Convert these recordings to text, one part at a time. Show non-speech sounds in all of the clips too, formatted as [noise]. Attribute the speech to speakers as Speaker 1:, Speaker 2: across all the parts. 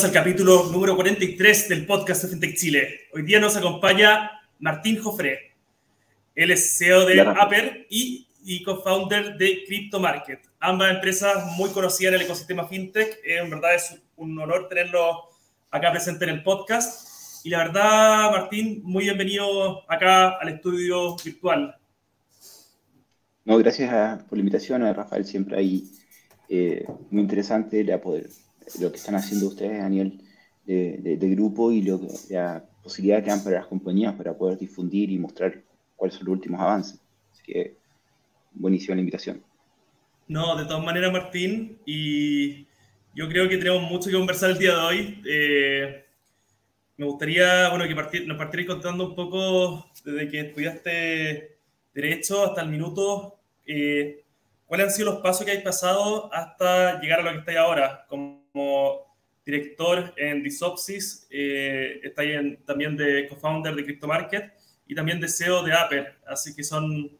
Speaker 1: Bienvenidos al capítulo número 43 del podcast de FinTech Chile. Hoy día nos acompaña Martín Jofré. Él es CEO de Aper y, y co-founder de CryptoMarket. Ambas empresas muy conocidas en el ecosistema FinTech. En verdad es un honor tenerlo acá presente en el podcast. Y la verdad, Martín, muy bienvenido acá al estudio virtual.
Speaker 2: No, gracias por la invitación, a Rafael, siempre ahí eh, muy interesante la poder lo que están haciendo ustedes a nivel de, grupo y lo, la posibilidad que dan para las compañías para poder difundir y mostrar cuáles son los últimos avances. Así que buenísima la invitación.
Speaker 1: No, de todas maneras, Martín, y yo creo que tenemos mucho que conversar el día de hoy. Eh, me gustaría, bueno, que nos partierais contando un poco desde que estudiaste Derecho hasta el minuto, eh, ¿cuáles han sido los pasos que habéis pasado hasta llegar a lo que estáis ahora? Como director en Disopsis, eh, está ahí también de co-founder de CryptoMarket y también de CEO de Apple. Así que son,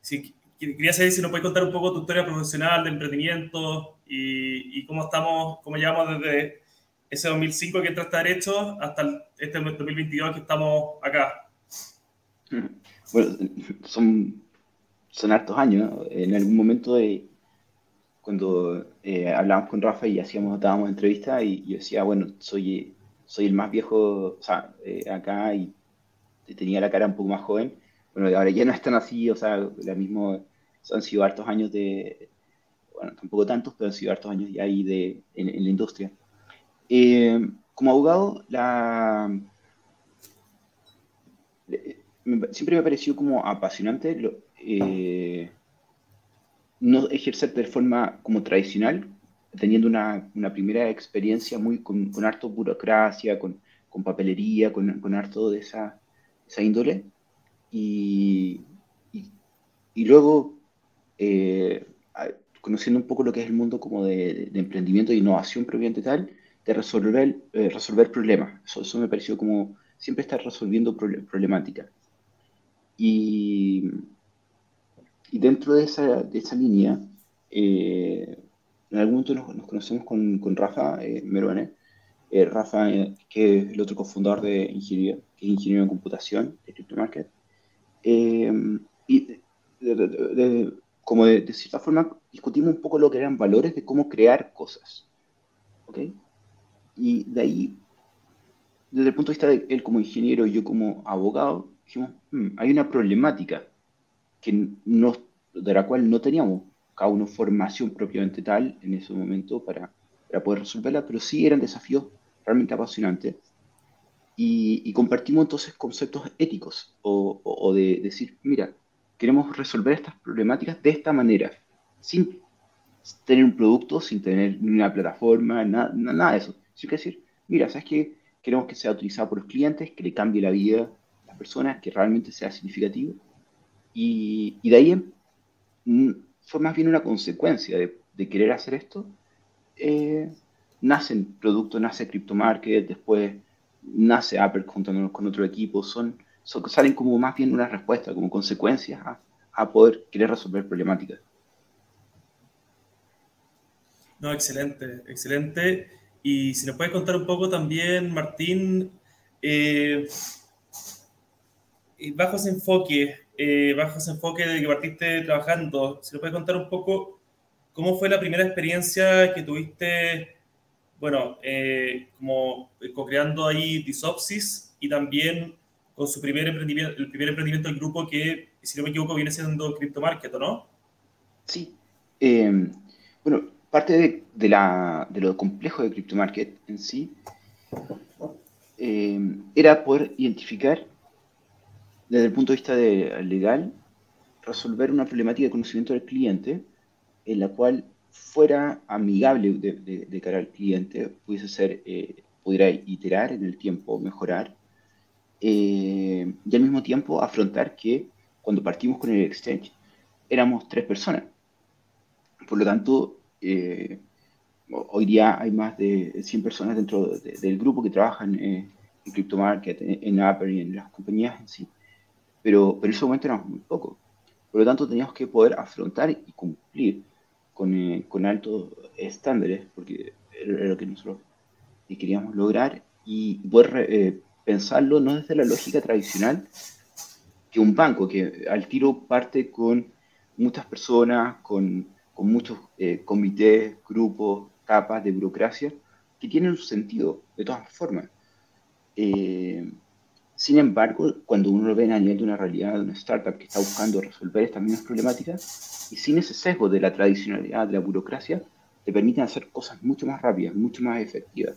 Speaker 1: si, quería saber si nos puedes contar un poco tu historia profesional de emprendimiento y, cómo estamos, cómo llevamos desde ese 2005 que entraste a Derecho hasta este 2022 que estamos acá.
Speaker 2: Bueno, son, son hartos años. En algún momento de, cuando eh, hablábamos con Rafa y hacíamos, dábamos entrevistas y yo decía, bueno, soy, soy el más viejo o sea, eh, acá y tenía la cara un poco más joven. Bueno, ahora ya no es tan así, o sea, la mismo, han sido hartos años de, bueno, tampoco tantos, pero han sido hartos años ya ahí de, en, la industria. Eh, como abogado, la, siempre me pareció como apasionante lo, no ejercer de forma como tradicional, teniendo una, una primera experiencia muy con, con harto burocracia, con, con papelería, con, con, harto de esa, esa índole. Y, y, luego, eh, conociendo un poco lo que es el mundo como de, emprendimiento e innovación propiamente tal, de resolver, eh, resolver problemas. Eso, eso, me pareció como siempre estar resolviendo problemáticas. Y, y dentro de esa, de esa línea, eh, en algún momento nos, conocemos con, con Rafa eh, Meruane. Eh, Rafa, eh, que es el otro cofundador de ingeniería, que es ingeniero en computación de CryptoMarket. y como de, de, cierta forma discutimos un poco lo que eran valores de cómo crear cosas. ¿Ok? Y de ahí, desde el punto de vista de él como ingeniero y yo como abogado, dijimos, hmm, hay una problemática que no, de la cual no teníamos cada uno formación propiamente tal en ese momento para, para poder resolverla, pero sí eran desafíos realmente apasionantes. Y, compartimos entonces conceptos éticos o, de decir, mira, queremos resolver estas problemáticas de esta manera, sin tener un producto, sin tener una plataforma, nada, nada de eso. Sin que decir, mira, ¿sabes qué? Queremos que sea utilizado por los clientes, que le cambie la vida a las personas, que realmente sea significativo y, de ahí mm, fue más bien una consecuencia de, querer hacer esto. Eh, nace el producto, nace CryptoMarket, después nace Apple juntándonos con otro equipo. Son, salen como más bien una respuesta, como consecuencias a, poder querer resolver problemáticas.
Speaker 1: No, excelente, excelente. Y si nos puedes contar un poco también, Martín, eh, bajo ese enfoque, eh, bajo ese enfoque de que partiste trabajando, si nos puedes contar un poco cómo fue la primera experiencia que tuviste, bueno, eh, como co-creando ahí Disopsis y también con su primer emprendimiento, el primer emprendimiento del grupo que, si no me equivoco, viene siendo CryptoMarket, ¿no?
Speaker 2: Sí. Eh, bueno, parte de, la, de, lo complejo de CryptoMarket en sí era poder identificar desde el punto de vista de, legal, resolver una problemática de conocimiento del cliente en la cual fuera amigable de, cara al cliente, pudiese ser, eh, pudiera iterar en el tiempo, mejorar, eh, y al mismo tiempo afrontar que cuando partimos con el exchange éramos tres personas. Por lo tanto, eh, hoy día hay más de 100 personas dentro del grupo que trabajan en CryptoMarket, en, en Apple y en las compañías en sí pero, pero en ese momento éramos muy pocos. Por lo tanto, teníamos que poder afrontar y cumplir con, eh, con altos estándares, porque era, lo que nosotros que queríamos lograr y poder eh, pensarlo no desde la lógica tradicional que un banco, que al tiro parte con muchas personas, con, con muchos eh, comités, grupos, capas de burocracia, que tienen un sentido, de todas formas. Eh, sin embargo, cuando uno lo ve a nivel de una realidad, de una startup que está buscando resolver estas mismas problemáticas, y sin ese sesgo de la tradicionalidad, de la burocracia, te permiten hacer cosas mucho más rápidas, mucho más efectivas.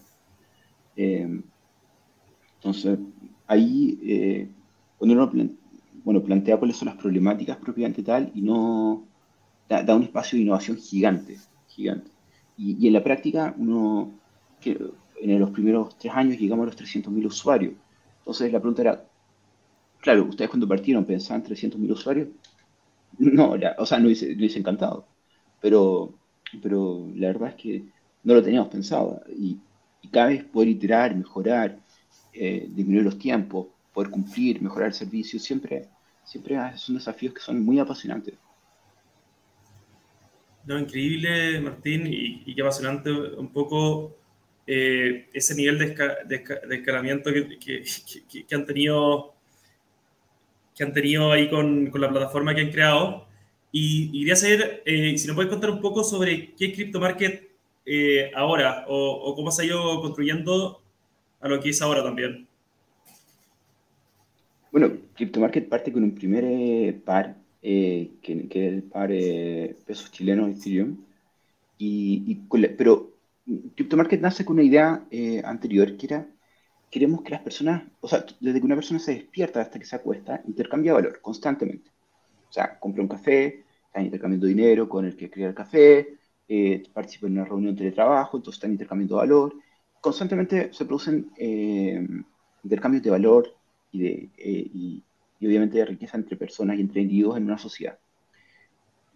Speaker 2: Eh, entonces, ahí, eh, cuando uno bueno, plantea cuáles son las problemáticas propiamente tal, y no da, un espacio de innovación gigante, gigante. Y, en la práctica, uno, que en los primeros tres años llegamos a los 300.000 usuarios. Entonces, la pregunta era, claro, ustedes cuando partieron pensaban 300.000 usuarios. No, o sea, no hubiese, encantado. Pero, pero la verdad es que no lo teníamos pensado. Y, cada vez poder iterar, mejorar, eh, disminuir los tiempos, poder cumplir, mejorar el servicio, siempre, siempre son desafíos que son muy apasionantes.
Speaker 1: No, increíble, Martín, y, qué apasionante un poco eh, ese nivel de, escalamiento que, que, han tenido que han tenido ahí con, con la plataforma que han creado. Y, quería saber eh, si nos puedes contar un poco sobre qué es CryptoMarket eh, ahora o, o, cómo se ha ido construyendo a lo que es ahora también.
Speaker 2: Bueno, CryptoMarket parte con un primer eh, par, que, que, es el par pesos chilenos Ethereum. Y, pero CryptoMarket nace con una idea anterior que era queremos que las personas, o sea, desde que una persona se despierta hasta que se acuesta, intercambia valor constantemente. O sea, compra un café, están intercambiando dinero con el que crea el café, eh, participa en una reunión de teletrabajo, entonces están intercambiando valor. Constantemente se producen eh, intercambios de valor y, de, eh, y, obviamente de riqueza entre personas y entre individuos en una sociedad.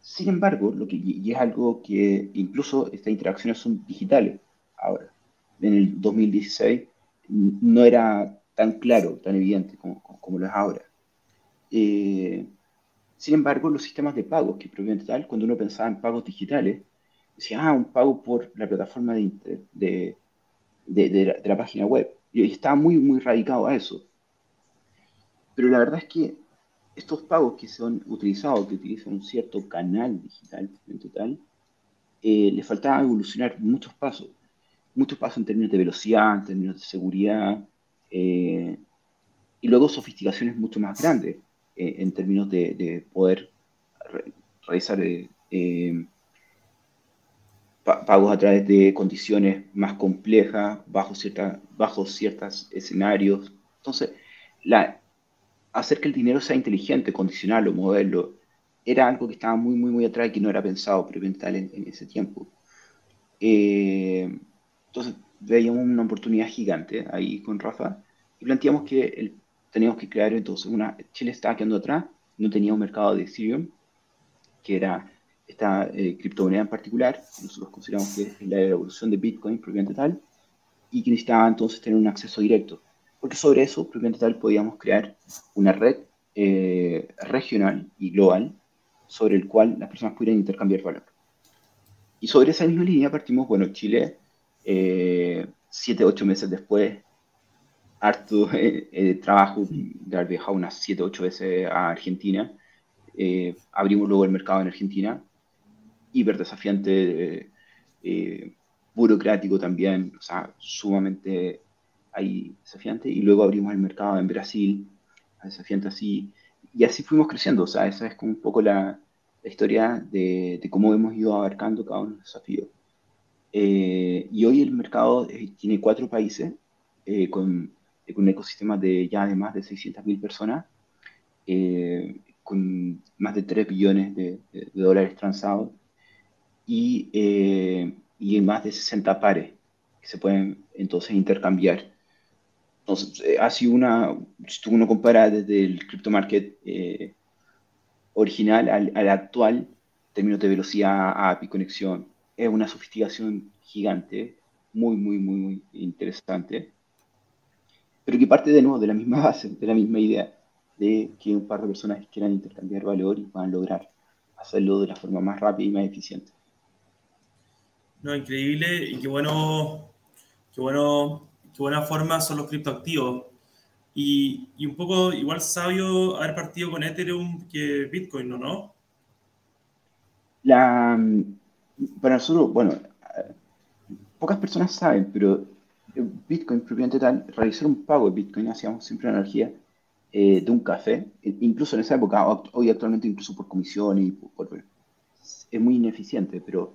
Speaker 2: Sin embargo, lo que, y es algo que incluso estas interacciones son digitales ahora. En el 2016 no era tan claro, tan evidente como, como lo es ahora. Eh, sin embargo, los sistemas de pagos, que propiamente tal, cuando uno pensaba en pagos digitales, decía, ah, un pago por la plataforma de, de, de, la, página web. Y estaba muy, muy radicado a eso. Pero la verdad es que estos pagos que son utilizados, que utilizan un cierto canal digital en total, eh, les faltaba evolucionar muchos pasos. Muchos pasos en términos de velocidad, en términos de seguridad, eh, y luego sofisticaciones mucho más grandes. Eh, en términos de, poder realizar eh, eh, pagos a través de condiciones más complejas, bajo, cierta, bajo ciertos escenarios. Entonces, la, hacer que el dinero sea inteligente, condicionarlo, moverlo, era algo que estaba muy, muy, muy atrás y que no era pensado previamente en, en ese tiempo. entonces, veíamos una oportunidad gigante ahí con Rafa y planteamos que el teníamos que crear entonces una, Chile estaba quedando atrás, no tenía un mercado de Ethereum, que era esta eh, criptomoneda en particular, nosotros consideramos que es la evolución de Bitcoin propiamente tal, y que necesitaba entonces tener un acceso directo, porque sobre eso propiamente tal podíamos crear una red eh, regional y global sobre el cual las personas pudieran intercambiar valor. Y sobre esa misma línea partimos, bueno, Chile, eh, siete, ocho meses después harto [laughs] eh, eh, trabajo de haber viajado unas 7, 8 veces a Argentina. Eh, abrimos luego el mercado en Argentina, hiper desafiante, burocrático también, o sea, sumamente ahí desafiante. Y luego abrimos el mercado en Brasil, desafiante así. Y así fuimos creciendo, o sea, esa es como un poco la, la historia de, de, cómo hemos ido abarcando cada uno de los desafíos. y hoy el mercado tiene cuatro países con con un ecosistema de ya de más de 600.000 personas, eh, con más de 3 billones de, dólares transados y, eh, y más de 60 pares que se pueden entonces intercambiar. Entonces, eh, ha sido una, si uno compara desde el crypto market original al, al, actual, en términos de velocidad, API, conexión, es una sofisticación gigante, muy, muy, muy, muy interesante pero que parte de nuevo de la misma base, de la misma idea, de que un par de personas quieran intercambiar valor y puedan lograr hacerlo de la forma más rápida y más eficiente.
Speaker 1: No, increíble y qué bueno, qué, bueno, buena forma son los criptoactivos. Y, y, un poco igual sabio haber partido con Ethereum que Bitcoin, ¿no? ¿no?
Speaker 2: La, para nosotros, bueno, pocas personas saben, pero Bitcoin propiamente tal, realizar un pago de Bitcoin, hacíamos siempre energía eh, de un café, e incluso en esa época, hoy actualmente incluso por comisión y por, es muy ineficiente, pero,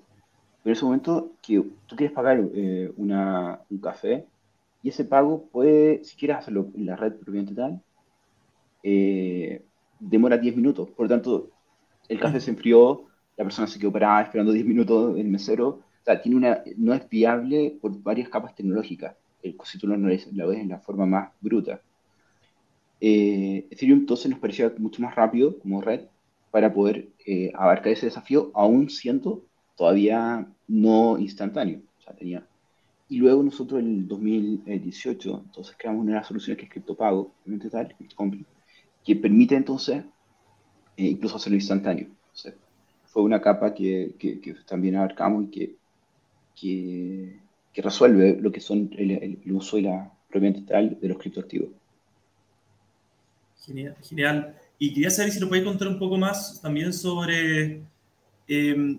Speaker 2: en ese momento que tú quieres pagar eh, una, un café y ese pago puede, si quieres hacerlo en la red propiamente tal, eh, demora 10 minutos, por lo tanto, el café se enfrió, la persona se quedó parada esperando 10 minutos, el mesero o sea, tiene una, no es viable por varias capas tecnológicas. El, si tú lo, lo ves en la forma más bruta. Eh, Ethereum entonces nos parecía mucho más rápido como red para poder eh, abarcar ese desafío, aún siendo todavía no instantáneo. O sea, tenía... Y luego nosotros en el 2018, entonces creamos una soluciones que es criptopago, tal, que permite entonces eh, incluso hacerlo instantáneo. fue una capa que, que, que, también abarcamos y que que, resuelve lo que son el, uso y la propiedad tal de los criptoactivos.
Speaker 1: Genial, genial. Y quería saber si nos puede contar un poco más también sobre em,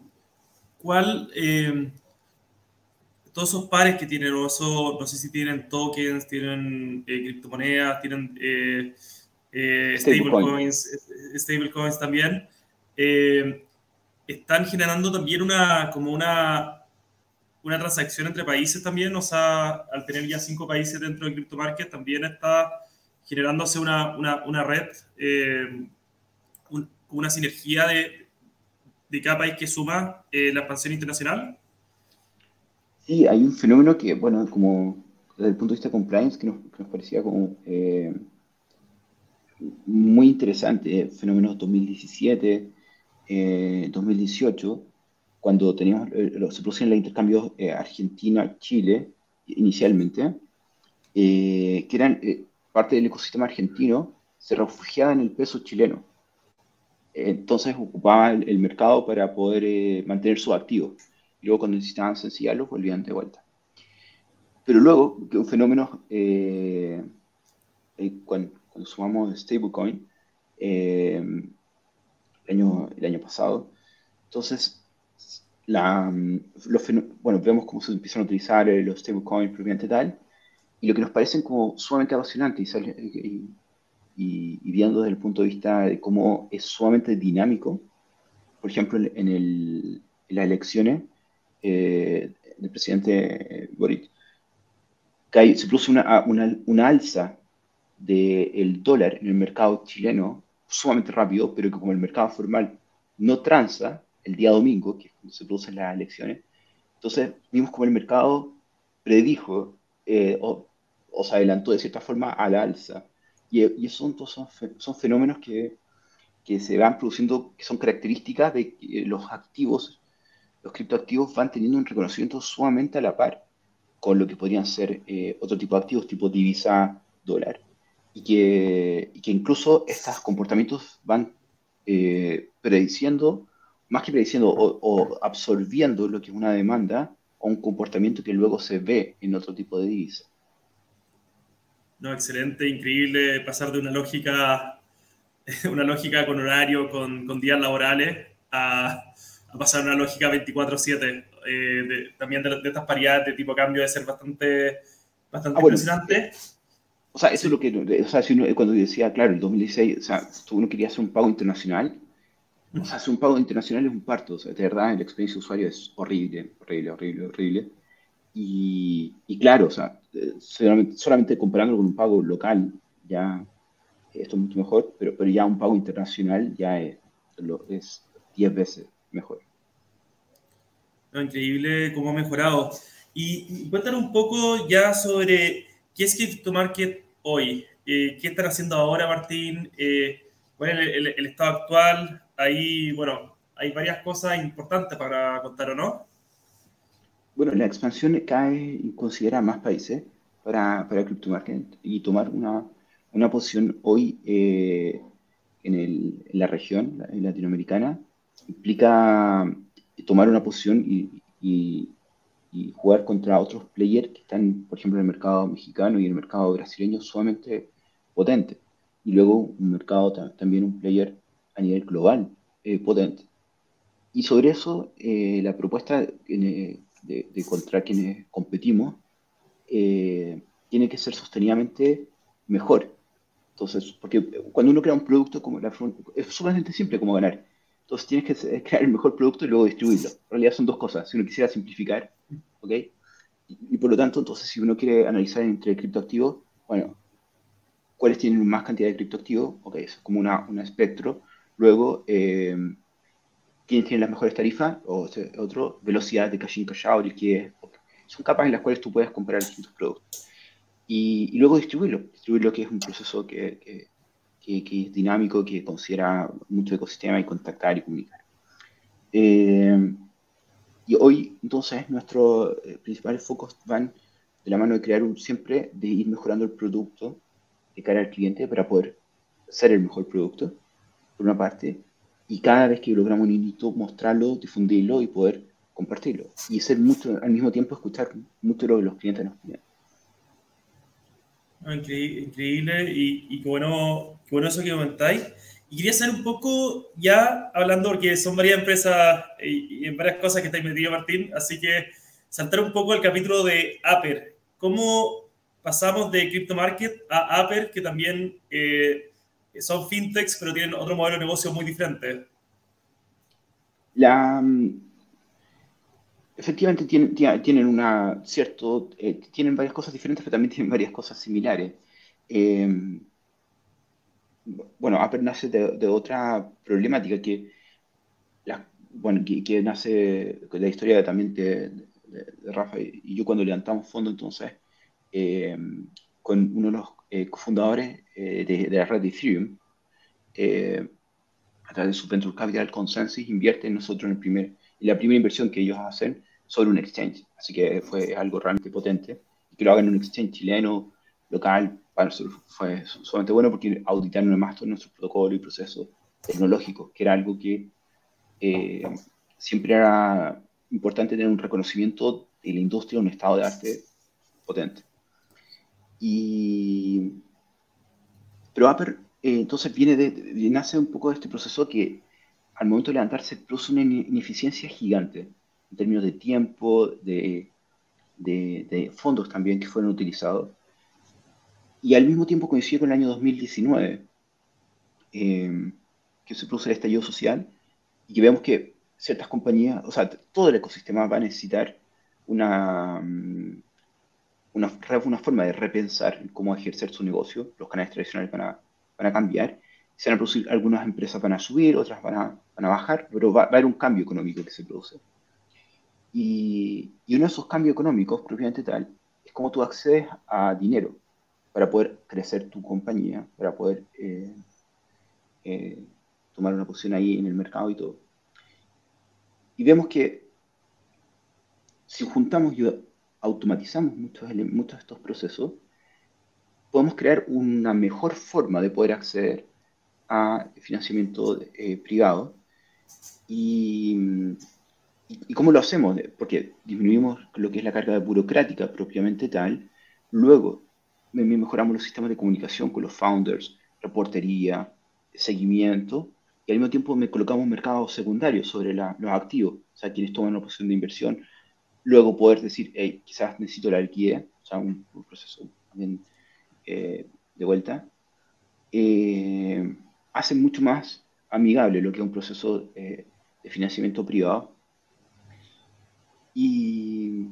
Speaker 1: cuál, em, todos esos pares que tienen, o no sé si tienen tokens, tienen eh, criptomonedas, tienen eh, eh, stablecoins, stablecoins también, em, están generando también una, como una una transacción entre países también, o sea, al tener ya cinco países dentro del crypto market, también está generándose una, una, una red, eh, una sinergia de, de, cada país que suma eh, la expansión internacional.
Speaker 2: Sí, hay un fenómeno que, bueno, como desde el punto de vista de compliance, que nos, parecía como eh, muy interesante, fenómeno 2017, 2018 cuando teníamos, eh, se producían los intercambios eh, Argentina-Chile inicialmente, eh, que eran parte del ecosistema argentino, se refugiaba en el peso chileno. Entonces ocupaba el, mercado para poder mantener sus activos. Y luego cuando necesitaban sencillarlos, volvían de vuelta. Pero luego, que un fenómeno, cuando, cuando, sumamos stablecoin, el, año, el año pasado, entonces la, los, bueno, vemos cómo se empiezan a utilizar eh, los stablecoins propiamente tal, y lo que nos parecen como sumamente apasionante y, y, viendo desde el punto de vista de cómo es sumamente dinámico, por ejemplo, en, el, en las elecciones eh, del presidente eh, Boric, se produce una, una, una alza del dólar en el mercado chileno sumamente rápido, pero que como el mercado formal no transa, el día domingo, que es cuando se producen las elecciones. Entonces vimos como el mercado predijo eh, o, se adelantó de cierta forma a la alza. Y, y esos son, son, fenómenos que, que, se van produciendo, que son características de que los activos, los criptoactivos van teniendo un reconocimiento sumamente a la par con lo que podrían ser eh, otro tipo de activos, tipo divisa, dólar. Y que, incluso estos comportamientos van eh, prediciendo más que prediciendo o, absorbiendo lo que es una demanda o un comportamiento que luego se ve en otro tipo de divisa.
Speaker 1: No, excelente, increíble pasar de una lógica, [laughs] una lógica con horario, con días laborales, a, a, pasar a una lógica 24/7. Eh, también de, estas paridades de tipo cambio de ser bastante, bastante ah, impresionante.
Speaker 2: O sea, eso es lo que, o sea, si uno, cuando decía, claro, el 2016, o sea, uno quería hacer un pago internacional, o sea, hacer un pago internacional es un parto, o sea, de verdad, la experiencia de usuario es horrible, horrible, horrible, horrible. Y, y claro, o sea, solamente, solamente comparándolo con un pago local, ya esto es mucho mejor, pero, pero ya un pago internacional ya es, lo, es 10 veces mejor.
Speaker 1: Increíble cómo ha mejorado. Y, cuéntanos un poco ya sobre qué es CryptoMarket hoy. Eh, ¿Qué están haciendo ahora, Martín? Eh, ¿Cuál es el, el, estado actual? ahí, bueno, hay varias cosas importantes para contar, ¿o no?
Speaker 2: Bueno, la expansión cae y considera más países para, para CryptoMarket y tomar una, una posición hoy eh, en, el, en, la región latinoamericana implica tomar una posición y, y, y jugar contra otros players que están, por ejemplo, en el mercado mexicano y el mercado brasileño sumamente potente. Y luego un mercado también, un player a nivel global eh, potente. Y sobre eso, eh, la propuesta de, de, contra quienes competimos eh, tiene que ser sostenidamente mejor. Entonces, porque cuando uno crea un producto como la es sumamente simple como ganar. Entonces tienes que [laughs] crear el mejor producto y luego distribuirlo. En realidad son dos cosas. Si uno quisiera simplificar, ¿ok? Y, por lo tanto, entonces si uno quiere analizar entre criptoactivos, bueno, ¿cuáles tienen más cantidad de criptoactivos? Ok, es como una, un espectro. Luego, eh, ¿quiénes tienen las mejores tarifas? O otro, velocidad de cash in, cash out, liquidez. Son capas en las cuales tú puedes comprar distintos productos. Y, luego distribuirlo. Distribuirlo que es un proceso que que, es dinámico, que considera mucho ecosistema y contactar y comunicar. Eh, y hoy, entonces, nuestros eh, principales focos van de la mano de crear un, siempre, de ir mejorando el producto de cara al cliente para poder ser el mejor producto, por una parte, y cada vez que logramos un hito, mostrarlo, difundirlo y poder compartirlo. Y ser mucho, al mismo tiempo, escuchar mucho lo que los clientes nos piden.
Speaker 1: Increíble, y, y qué, bueno, bueno eso que comentáis. Y quería saber un poco, ya hablando, porque son varias empresas y, varias cosas que estáis metido, Martín, así que saltar un poco al capítulo de Aper. ¿Cómo pasamos de Crypto Market a Aper, que también eh, son fintechs, pero tienen otro modelo de negocio muy diferente?
Speaker 2: La, efectivamente tienen, tienen una cierto, eh, tienen varias cosas diferentes, pero también tienen varias cosas similares. Eh, bueno, Apple nace de, otra problemática que, la, bueno, que, nace de la historia también de, Rafa y yo cuando levantamos fondo entonces eh, con uno de los cofundadores de, la red de Ethereum, a través de su Venture Capital Consensus, invierte en nosotros en el primer y la primera inversión que ellos hacen sobre un exchange. Así que fue algo realmente potente. Que lo hagan en un exchange chileno, local, para nosotros fue sumamente bueno porque auditaron además todo nuestro protocolo y proceso tecnológico, que era algo que eh, siempre era importante tener un reconocimiento de la industria, un estado de arte potente. Y, pero Aper eh, entonces viene de, nace un poco de este proceso que al momento de levantarse produce una ineficiencia gigante en términos de tiempo, de, de, fondos también que fueron utilizados. Y al mismo tiempo coincide con el año 2019, eh, que se produce el estallido social y que vemos que ciertas compañías, o sea, todo el ecosistema va a necesitar una, mm, una, una forma de repensar cómo ejercer su negocio. Los canales tradicionales van a, van a cambiar se van a producir, algunas empresas van a subir, otras van a, van a bajar, pero va, a haber un cambio económico que se produce. Y, y, uno de esos cambios económicos, propiamente tal, es cómo tú accedes a dinero para poder crecer tu compañía, para poder eh, eh, tomar una posición ahí en el mercado y todo. Y vemos que si juntamos y automatizamos muchos, muchos de estos procesos, podemos crear una mejor forma de poder acceder a financiamiento eh, privado. Y, cómo lo hacemos? Porque disminuimos lo que es la carga burocrática propiamente tal, luego mejoramos los sistemas de comunicación con los founders, reportería, seguimiento, y al mismo tiempo me colocamos mercados secundarios sobre los activos, o sea, quienes toman una posición de inversión, luego poder decir, hey, quizás necesito la liquidez, o sea, un, proceso también eh, de vuelta. Eh, hace mucho más amigable lo que es un proceso eh, de financiamiento privado. Y,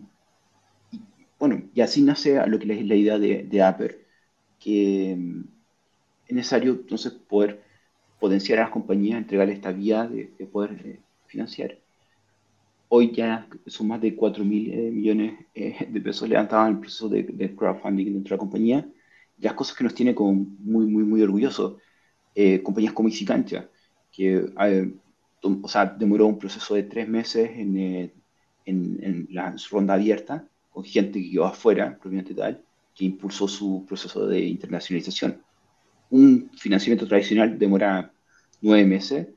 Speaker 2: bueno, y así nace lo que es la idea de, de Aper, que mm, es necesario entonces poder potenciar a las compañías, entregarles esta vía de, poder eh, financiar. Hoy ya son más de 4 mil eh, millones de pesos levantados en el proceso de, de, crowdfunding dentro de la compañía. Las cosas que nos tiene como muy, muy, muy orgullosos eh, compañías como Isicancha, que eh, o sea, demoró un proceso de tres meses en, eh, en, en, la ronda abierta, con gente que quedó afuera, propiamente tal, que impulsó su proceso de internacionalización. Un financiamiento tradicional demora nueve meses,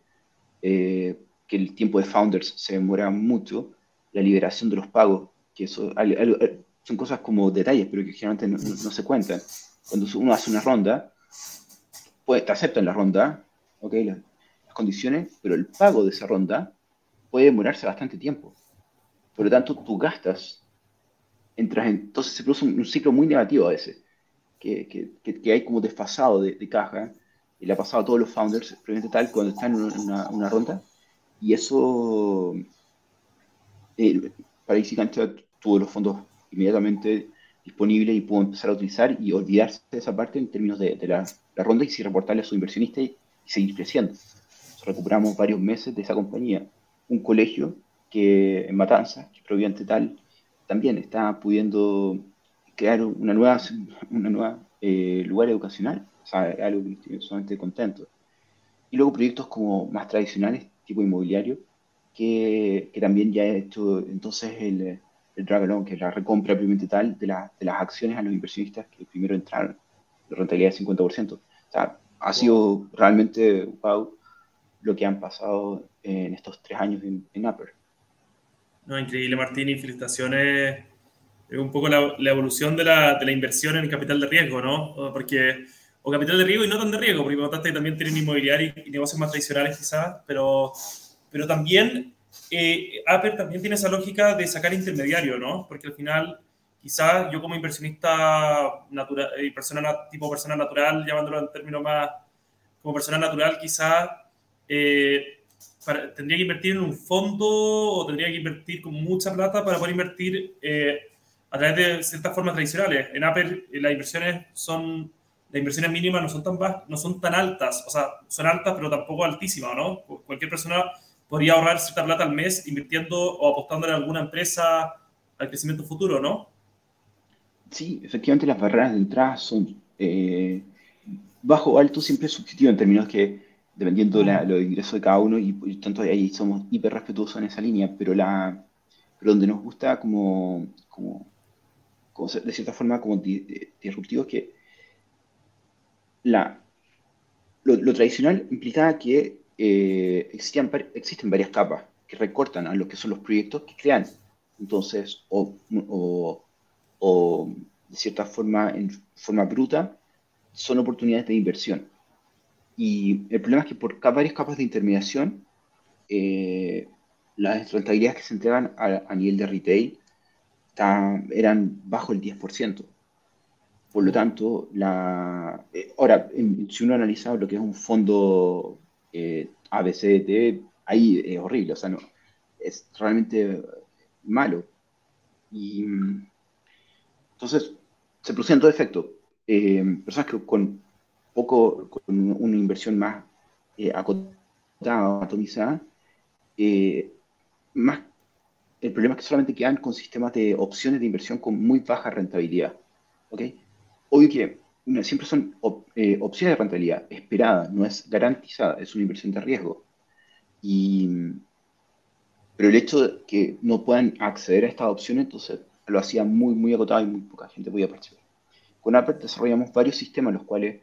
Speaker 2: que el tiempo de founders se demora mucho, la liberación de los pagos que eso, son cosas como detalles, pero que generalmente no, se cuentan. Cuando uno hace una ronda, te aceptan la ronda, okay, las, condiciones, pero el pago de esa ronda puede demorarse bastante tiempo. Por lo tanto, tú gastas, entras entonces se produce un, ciclo muy negativo a veces, que, que, que hay como desfasado de, de, caja, y le ha pasado a todos los founders, probablemente tal, cuando están en una, una ronda, y eso, eh, Paradise tuvo los fondos inmediatamente disponibles y pudo empezar a utilizar y olvidarse de esa parte en términos de, de la, la, ronda y si reportarle a su inversionista y, seguir creciendo. recuperamos varios meses de esa compañía. Un colegio que en Matanza, que tal, también está pudiendo crear una nueva, una nueva eh, lugar educacional. O sea, algo que estoy sumamente contento. Y luego proyectos como más tradicionales, tipo inmobiliario, que, que también ya he hecho entonces el, el drag along, que es la recompra propiamente tal de, la, de, las acciones a los inversionistas que primero entraron, de rentabilidad del 50%. O sea, ha sido realmente wow lo que han pasado en estos tres años en, en Upper.
Speaker 1: No, increíble, Martín, y felicitaciones. Es un poco la, la evolución de la, de la, inversión en capital de riesgo, ¿no? Porque, o capital de riesgo y no tan de riesgo, porque me también tienen inmobiliario y, y negocios más tradicionales quizás, pero, pero también eh, Apple también tiene esa lógica de sacar intermediario, ¿no? Porque al final, quizás yo como inversionista natural, eh, persona, tipo persona natural, llamándolo en términos más como persona natural, quizás eh, tendría que invertir en un fondo o tendría que invertir con mucha plata para poder invertir eh, a través de ciertas formas tradicionales. En Apple las inversiones son las inversiones mínimas no son tan no son tan altas, o sea, son altas pero tampoco altísimas, ¿no? Cualquier persona podría ahorrar cierta plata al mes invirtiendo o apostando en alguna empresa al crecimiento futuro, ¿no?
Speaker 2: Sí, efectivamente las barreras de entrada son eh, bajo o alto siempre subjetivo en términos que dependiendo de los ingresos de cada uno y, tanto ahí somos hiper respetuosos en esa línea, pero la pero donde nos gusta como, como, de cierta forma como disruptivo es que la, lo, lo tradicional implicaba que eh, existen varias capas que recortan a lo que son los proyectos que crean. Entonces, o, o, de cierta forma, en forma bruta, son oportunidades de inversión. Y el problema es que por varias capas de intermediación, eh, las rentabilidades que se entregan a, nivel de retail eran bajo el 10%. Por lo tanto, la, eh, ahora, si uno analiza lo que es un fondo eh, ABCD, ahí es horrible, o sea, no, es realmente malo. Y entonces se producen dos efectos. Eh, personas que con poco, con una inversión más eh, acotada, atomizada, eh, más, el problema es que solamente quedan con sistemas de opciones de inversión con muy baja rentabilidad. ¿okay? Obvio que siempre son eh, opciones de rentabilidad esperada, no es garantizada, es una inversión de riesgo. Y, pero el hecho de que no puedan acceder a estas opciones, entonces lo hacía muy, muy agotado y muy poca gente podía participar. Con Apple desarrollamos varios sistemas los cuales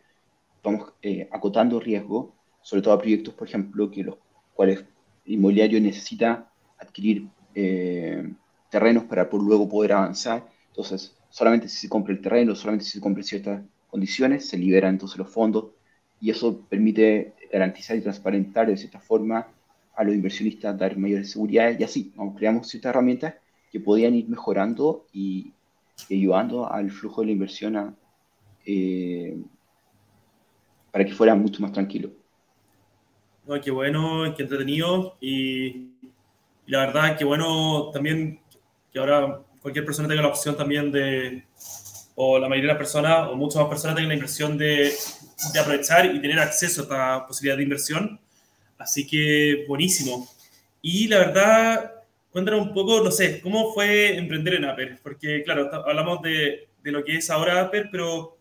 Speaker 2: vamos eh, acotando riesgo, sobre todo a proyectos, por ejemplo, que los cuales inmobiliario necesita adquirir eh, terrenos para luego poder avanzar. Entonces, solamente si se compra el terreno, solamente si se compra ciertas condiciones, se liberan entonces los fondos y eso permite garantizar y transparentar de cierta forma a los inversionistas, dar mayores seguridades y así, creamos ciertas herramientas que podían ir mejorando y, ayudando al flujo de la inversión eh, para que fuera mucho más tranquilo.
Speaker 1: No, qué bueno, qué entretenido y, la verdad que bueno también que ahora cualquier persona tenga la opción también de, o la mayoría de las personas, o muchas más personas tengan la inversión de, de aprovechar y tener acceso a esta posibilidad de inversión. Así que buenísimo. Y la verdad, cuéntanos un poco, no sé, ¿cómo fue emprender en Apple? Porque, claro, hablamos de, de, lo que es ahora Apple, pero,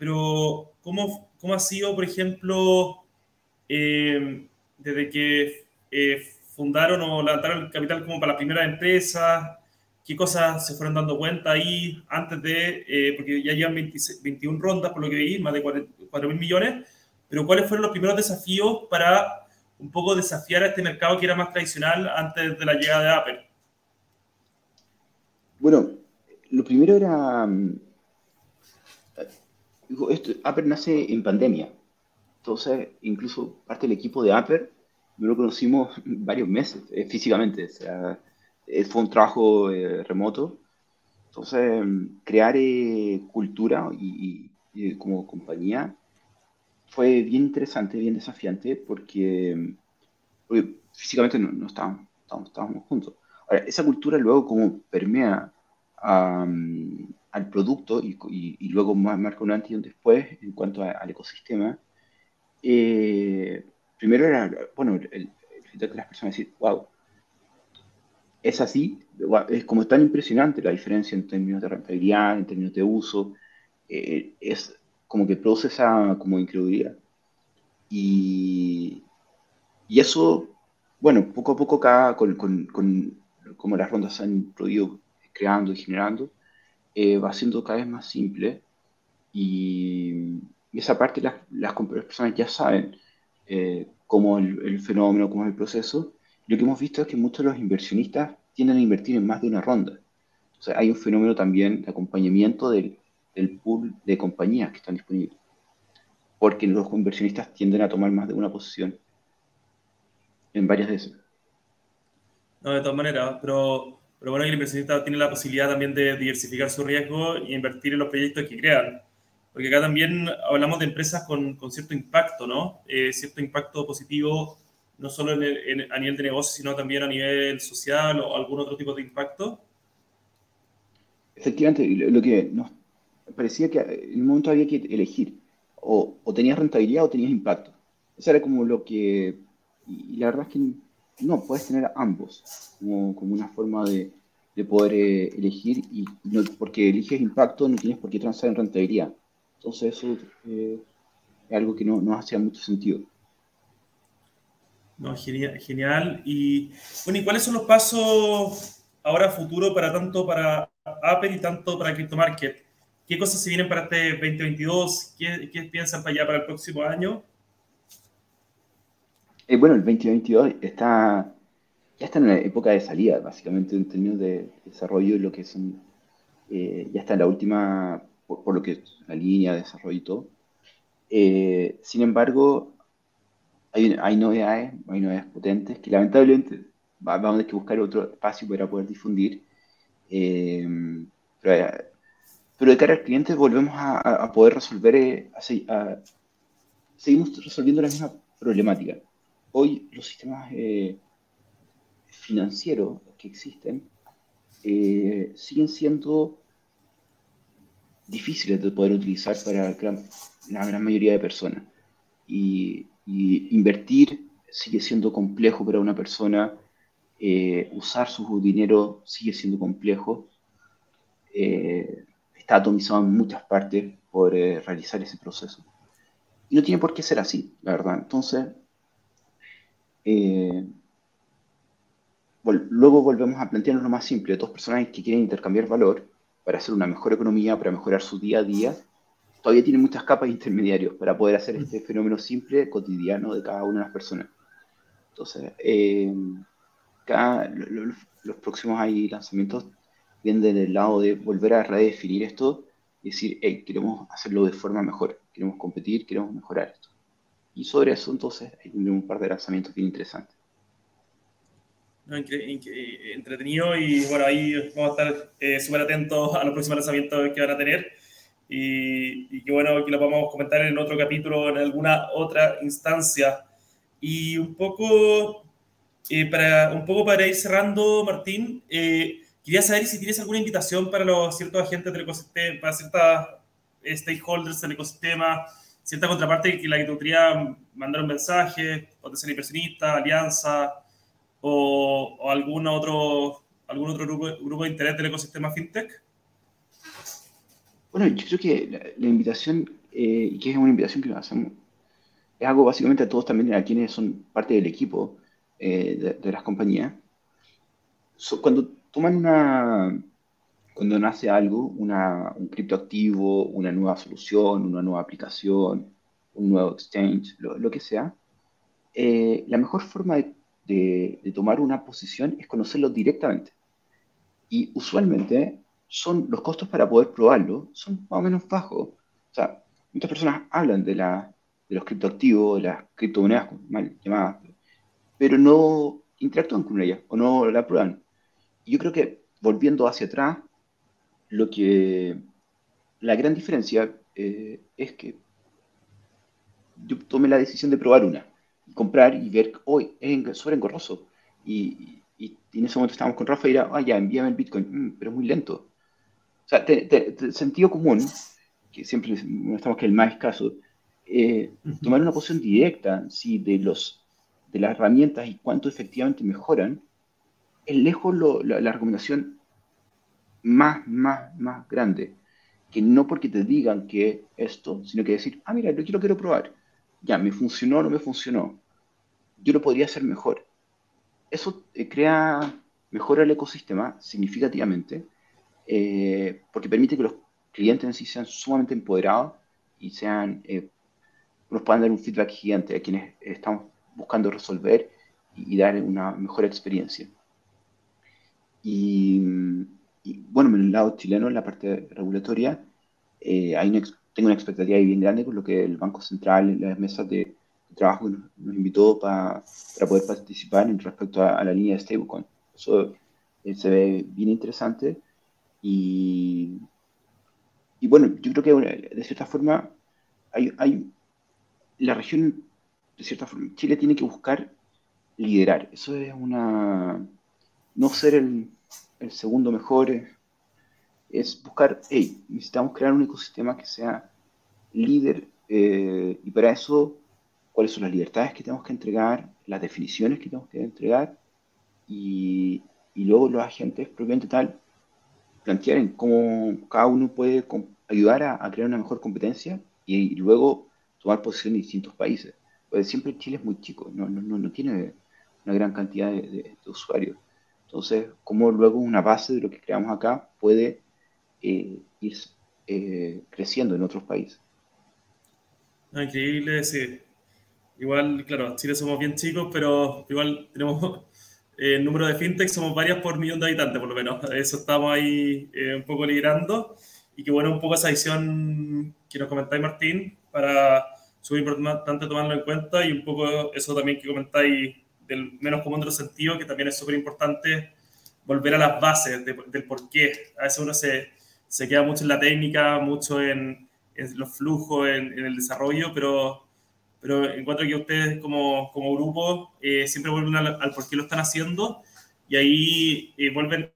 Speaker 1: pero ¿cómo, ¿cómo ha sido, por ejemplo, eh, desde que eh, fundaron o levantaron el capital como para la primera empresa? qué cosas se fueron dando cuenta ahí antes de, eh, porque ya llevan 21 rondas por lo que vi, más de 4 mil millones, pero cuáles fueron los primeros desafíos para un poco desafiar a este mercado que era más tradicional antes de la llegada de Apple.
Speaker 2: Bueno, lo primero era... Mm, esto, Aper nace en pandemia. Entonces, incluso parte del equipo de Aper no lo conocimos [laughs] varios meses eh, físicamente. O sea, eh, fue un trabajo eh, remoto. Entonces, crear cultura y, como compañía fue bien interesante, bien desafiante, porque, mm, físicamente no, estábamos, estábamos, juntos. Ahora, esa cultura luego como permea al producto y, luego marca un antes y un después en cuanto al ecosistema, eh, primero era, bueno, el, el, de las personas decir, wow, es así, es como tan impresionante la diferencia en términos de rentabilidad, en términos de uso, eh, es como que produce esa como incredulidad. Y, y eso, bueno, poco a poco acá, con, con, con como las rondas se han ido creando y generando, eh, va siendo cada vez más simple y, esa parte las, las, personas ya saben eh, cómo el, el, fenómeno, cómo es el proceso. Lo que hemos visto es que muchos de los inversionistas tienden a invertir en más de una ronda. O sea, hay un fenómeno también de acompañamiento del, del pool de compañías que están disponibles. Porque los inversionistas tienden a tomar más de una posición en varias de esas.
Speaker 1: No, de todas maneras, pero pero bueno, el inversionista tiene la posibilidad también de diversificar su riesgo y invertir en los proyectos que crean. Porque acá también hablamos de empresas con, con cierto impacto, ¿no? Eh, cierto impacto positivo, no solo en a nivel de negocio, sino también a nivel social o algún otro tipo de impacto.
Speaker 2: Efectivamente, lo que nos parecía que en un momento había que elegir, o, o tenías rentabilidad o tenías impacto. Eso era como lo que, y la verdad es que no, puedes tener ambos como, como una forma de, de poder eh, elegir y no, porque eliges impacto no tienes por qué transar en rentabilidad. Entonces eso eh, es algo que no, no hacía mucho sentido.
Speaker 1: No, genial, genial. Y bueno, ¿y cuáles son los pasos ahora futuro para tanto para Apple y tanto para CryptoMarket? ¿Qué cosas se vienen para este 2022? ¿Qué, qué piensan para allá para el próximo año?
Speaker 2: Eh, bueno, el 2022 está, ya está en la época de salida, básicamente en términos de desarrollo, lo que son, eh, ya está en la última, por, lo que la línea de desarrollo y todo. Eh, sin embargo, hay, hay, novedades, hay novedades potentes que lamentablemente vamos a tener que buscar otro espacio para poder difundir. Pero, pero, de cara al cliente volvemos a, poder resolver, seguimos resolviendo la misma problemática hoy los sistemas eh, financieros que existen eh, siguen siendo difíciles de poder utilizar para la gran mayoría de personas. Y, invertir sigue siendo complejo para una persona, eh, usar su dinero sigue siendo complejo, está atomizado en muchas partes por realizar ese proceso. Y no tiene por qué ser así, la verdad. Entonces, eh, luego volvemos a plantearnos lo más simple, dos personas que quieren intercambiar valor para hacer una mejor economía, para mejorar su día a día, todavía tienen muchas capas intermediarios para poder hacer este fenómeno simple, cotidiano de cada una de las personas. Entonces, eh, los próximos ahí lanzamientos vienen del lado de volver a redefinir esto y decir, hey, queremos hacerlo de forma mejor, queremos competir, queremos mejorar esto. Y sobre eso entonces hay un par de lanzamientos bien interesantes.
Speaker 1: entretenido y bueno, ahí vamos a estar eh, súper atentos a los próximos lanzamientos que van a tener y, y que bueno, que lo podamos comentar en otro capítulo, en alguna otra instancia. Y un poco, eh, para, un poco para ir cerrando, Martín, eh, quería saber si tienes alguna invitación para los ciertos agentes del ecosistema, para ciertos stakeholders del ecosistema, cierta contraparte que la que te gustaría mandar un mensaje, ser inversionista, alianza o, o, algún otro, algún otro grupo, de interés del ecosistema fintech?
Speaker 2: Bueno, yo creo que la, invitación, eh, y que es una invitación que hacemos, es algo básicamente a todos también, a quienes son parte del equipo eh, de, las compañías. cuando toman una, cuando nace algo, una, un criptoactivo, una nueva solución, una nueva aplicación, un nuevo exchange, lo, que sea, eh, la mejor forma de, tomar una posición es conocerlo directamente. Y usualmente son los costos para poder probarlo son más o menos bajos. O sea, muchas personas hablan de, la, de los criptoactivos, de las criptomonedas mal llamadas, pero no interactúan con ella o no la prueban. Y yo creo que volviendo hacia atrás, lo que la gran diferencia eh, es que yo tomé la decisión de probar una, comprar y ver, hoy es súper engorroso. Y, y, en ese momento estábamos con Rafa y era, ah, ya, envíame el Bitcoin, mm, pero es muy lento. O sea, sentido común, que siempre estamos que el más escaso, eh, tomar una posición directa, si de, los, de las herramientas y cuánto efectivamente mejoran, es lejos la, la recomendación más, más, más grande que no porque te digan que esto, sino que decir, ah, mira, yo lo quiero probar. Ya, me funcionó o no me funcionó. Yo lo podría hacer mejor. Eso eh, crea, mejora el ecosistema significativamente, eh, porque permite que los clientes en sí sean sumamente empoderados y sean, eh, nos puedan dar un feedback gigante a quienes estamos buscando resolver y, y dar una mejor experiencia. Y, y bueno, en el lado chileno, en la parte regulatoria, eh, hay tengo una expectativa bien grande con lo que el Banco Central, las mesas de, trabajo nos, invitó para poder participar en respecto a, la línea de stablecoin. Eso eh, se ve bien interesante y, y bueno, yo creo que de cierta forma hay, hay la región, de cierta forma, Chile tiene que buscar liderar. Eso es una, no ser el el segundo mejor es, buscar, hey, necesitamos crear un ecosistema que sea líder eh, y para eso, cuáles son las libertades que tenemos que entregar, las definiciones que tenemos que entregar y, y luego los agentes propiamente tal plantear en cómo cada uno puede ayudar a, crear una mejor competencia y, luego tomar posición en distintos países. Porque siempre Chile es muy chico, no, no, no tiene una gran cantidad de usuarios. Entonces, cómo luego una base de lo que creamos acá puede eh, ir eh, creciendo en otros países.
Speaker 1: increíble, sí. Igual, claro, Chile somos bien chicos, pero igual tenemos [laughs] eh, el número de fintech, somos varias por millón de habitantes, por lo menos. [laughs] Eso estamos ahí un poco liderando. Y que bueno, un poco esa visión que nos comentáis, Martín, para súper importante tomarlo en cuenta y un poco eso también que comentáis del menos común de los sentidos, que también es súper importante volver a las bases del por qué. A veces uno se, se, queda mucho en la técnica, mucho en, en los flujos, en, en, el desarrollo, pero, pero encuentro que ustedes como, como grupo eh, siempre vuelven al, por qué lo están haciendo y ahí eh, vuelven,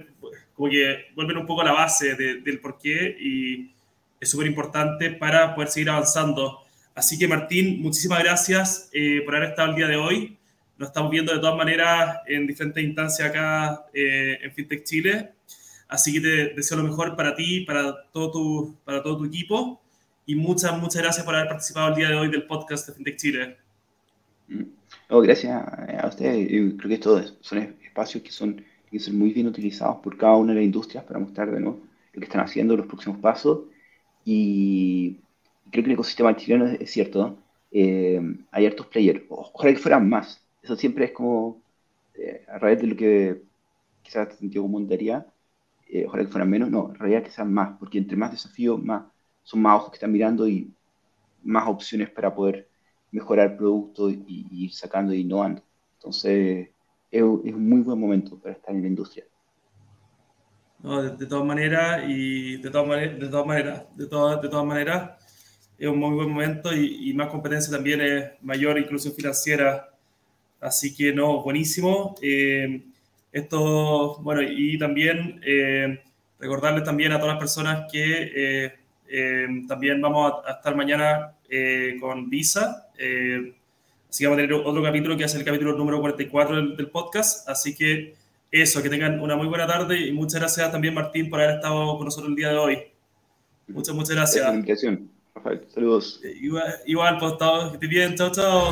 Speaker 1: como que vuelven un poco a la base del por qué y es súper importante para poder seguir avanzando. Así que Martín, muchísimas gracias eh, por haber estado el día de hoy. Nos estamos viendo de todas maneras en diferentes instancias acá eh, en FinTech Chile. Así que te deseo lo mejor para ti, para todo tu, para todo tu equipo. Y muchas, muchas gracias por haber participado el día de hoy del podcast de FinTech Chile.
Speaker 2: Mm. gracias a ustedes. creo que estos son espacios que son que ser muy bien utilizados por cada una de las industrias para mostrar de nuevo lo que están haciendo, los próximos pasos. Y creo que el ecosistema chileno es, cierto. Eh, hay hartos players. Ojalá que fueran más eso siempre es como, eh, a raíz de lo que quizás este sentido común daría, eh, ojalá que fueran menos, no, en realidad sean más, porque entre más desafíos, más, son más ojos que están mirando y más opciones para poder mejorar el producto y, ir sacando e innovando. Entonces, es, un muy buen momento para estar en la industria.
Speaker 1: No, de, todas maneras, y de todas maneras, de todas maneras, de todas, de todas maneras, es un muy buen momento y, y más competencia también es mayor inclusión financiera Así que no, buenísimo. Eh, esto, bueno, y también eh, recordarles también a todas las personas que eh, también vamos a, estar mañana con Visa. así que vamos a tener otro capítulo que es el capítulo número 44 del, del, podcast. Así que eso, que tengan una muy buena tarde y muchas gracias también Martín por haber estado con nosotros el día de hoy. Muchas, muchas gracias.
Speaker 2: Rafael. Saludos.
Speaker 1: Igual, igual pues, que estés bien. Chao, chao.